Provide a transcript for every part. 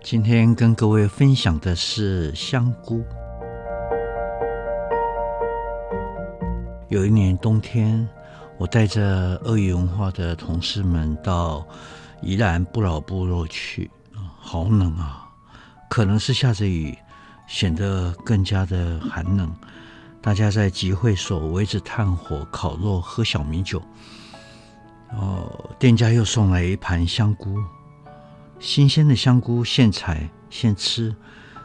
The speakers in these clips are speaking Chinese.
今天跟各位分享的是香菇。有一年冬天，我带着鳄鱼文化的同事们到宜兰不老部落去，好冷啊！可能是下着雨，显得更加的寒冷。大家在集会所围着炭火烤肉、喝小米酒。哦，店家又送来一盘香菇。新鲜的香菇，现采现吃，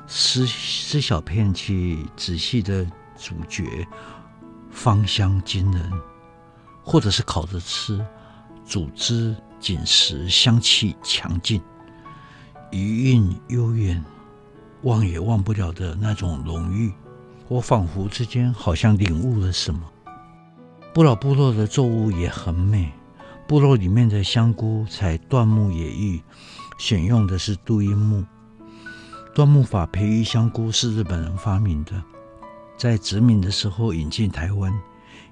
撕撕小片去仔细的咀嚼，芳香惊人；或者是烤着吃，煮汁紧实，香气强劲，余韵悠远，忘也忘不了的那种浓郁。我仿佛之间，好像领悟了什么。不老部落的作物也很美，部落里面的香菇采椴木野育。选用的是杜英木，椴木法培育香菇是日本人发明的，在殖民的时候引进台湾。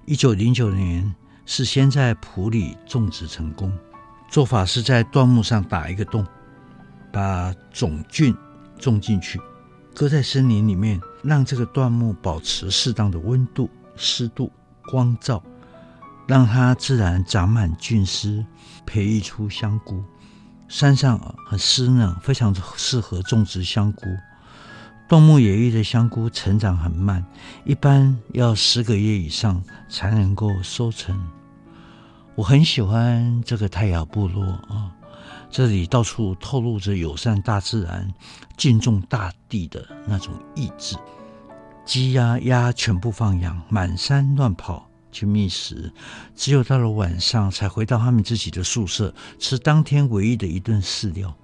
一九零九年是先在埔里种植成功，做法是在椴木上打一个洞，把种菌种进去，搁在森林里面，让这个椴木保持适当的温度、湿度、光照，让它自然长满菌丝，培育出香菇。山上很湿嫩，非常适合种植香菇。椴木野育的香菇成长很慢，一般要十个月以上才能够收成。我很喜欢这个泰雅部落啊，这里到处透露着友善大自然、敬重大地的那种意志。鸡鸭鸭全部放养，满山乱跑。去觅食，只有到了晚上才回到他们自己的宿舍，吃当天唯一的一顿饲料。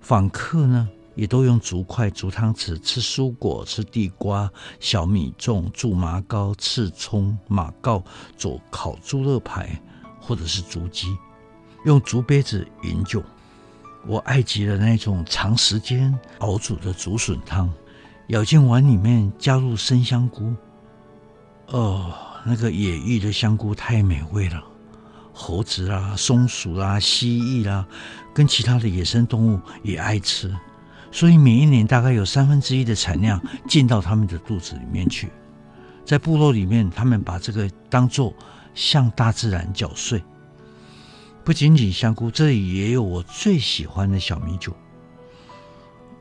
访客呢，也都用竹筷、竹汤匙吃蔬果，吃地瓜、小米粽、苎麻糕、刺葱、马告做烤猪肋排，或者是竹鸡，用竹杯子饮酒。我爱极了那种长时间熬煮的竹笋汤，舀进碗里面，加入生香菇，哦。那个野育的香菇太美味了，猴子、啊、松鼠、啊、蜥蜴啦、啊，跟其他的野生动物也爱吃，所以每一年大概有三分之一的产量进到他们的肚子里面去。在部落里面，他们把这个当做向大自然缴税。不仅仅香菇，这里也有我最喜欢的小米酒。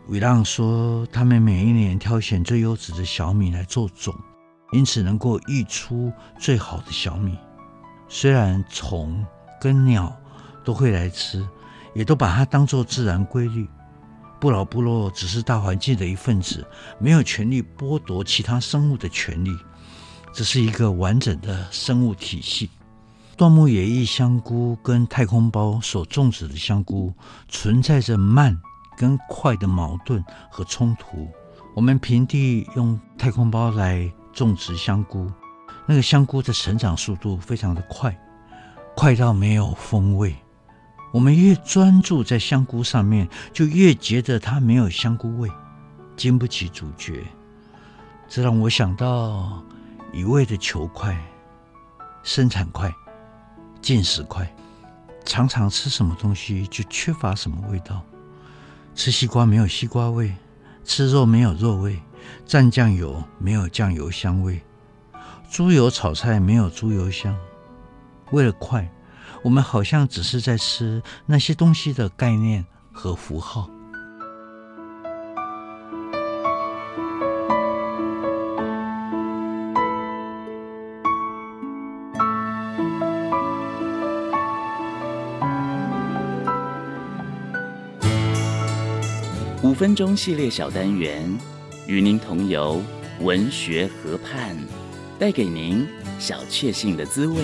维浪说，他们每一年挑选最优质的小米来做种。因此能够育出最好的小米。虽然虫跟鸟都会来吃，也都把它当作自然规律。不老部落只是大环境的一份子，没有权利剥夺其他生物的权利。这是一个完整的生物体系。椴木野育香菇跟太空包所种植的香菇存在着慢跟快的矛盾和冲突。我们平地用太空包来。种植香菇，那个香菇的成长速度非常的快，快到没有风味。我们越专注在香菇上面，就越觉得它没有香菇味，经不起咀嚼。这让我想到一味的求快，生产快，进食快，常常吃什么东西就缺乏什么味道。吃西瓜没有西瓜味，吃肉没有肉味。蘸酱油没有酱油香味，猪油炒菜没有猪油香。为了快，我们好像只是在吃那些东西的概念和符号。五分钟系列小单元。与您同游文学河畔，带给您小确幸的滋味。